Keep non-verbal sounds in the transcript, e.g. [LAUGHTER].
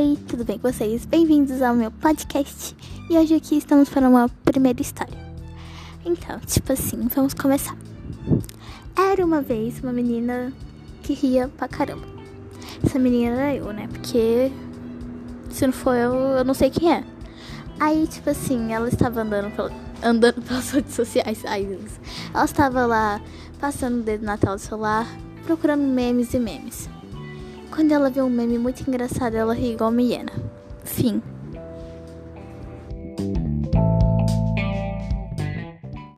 Oi, tudo bem com vocês? Bem-vindos ao meu podcast. E hoje aqui estamos para uma primeira história. Então, tipo assim, vamos começar. Era uma vez uma menina que ria pra caramba. Essa menina era eu, né? Porque se não for eu, eu não sei quem é. Aí, tipo assim, ela estava andando, pela, andando [LAUGHS] pelas redes sociais. Ai, Deus. Ela estava lá passando o dedo na tela do celular, procurando memes e memes. Quando ela vê um meme muito engraçado, ela ri igual a Miena. Fim.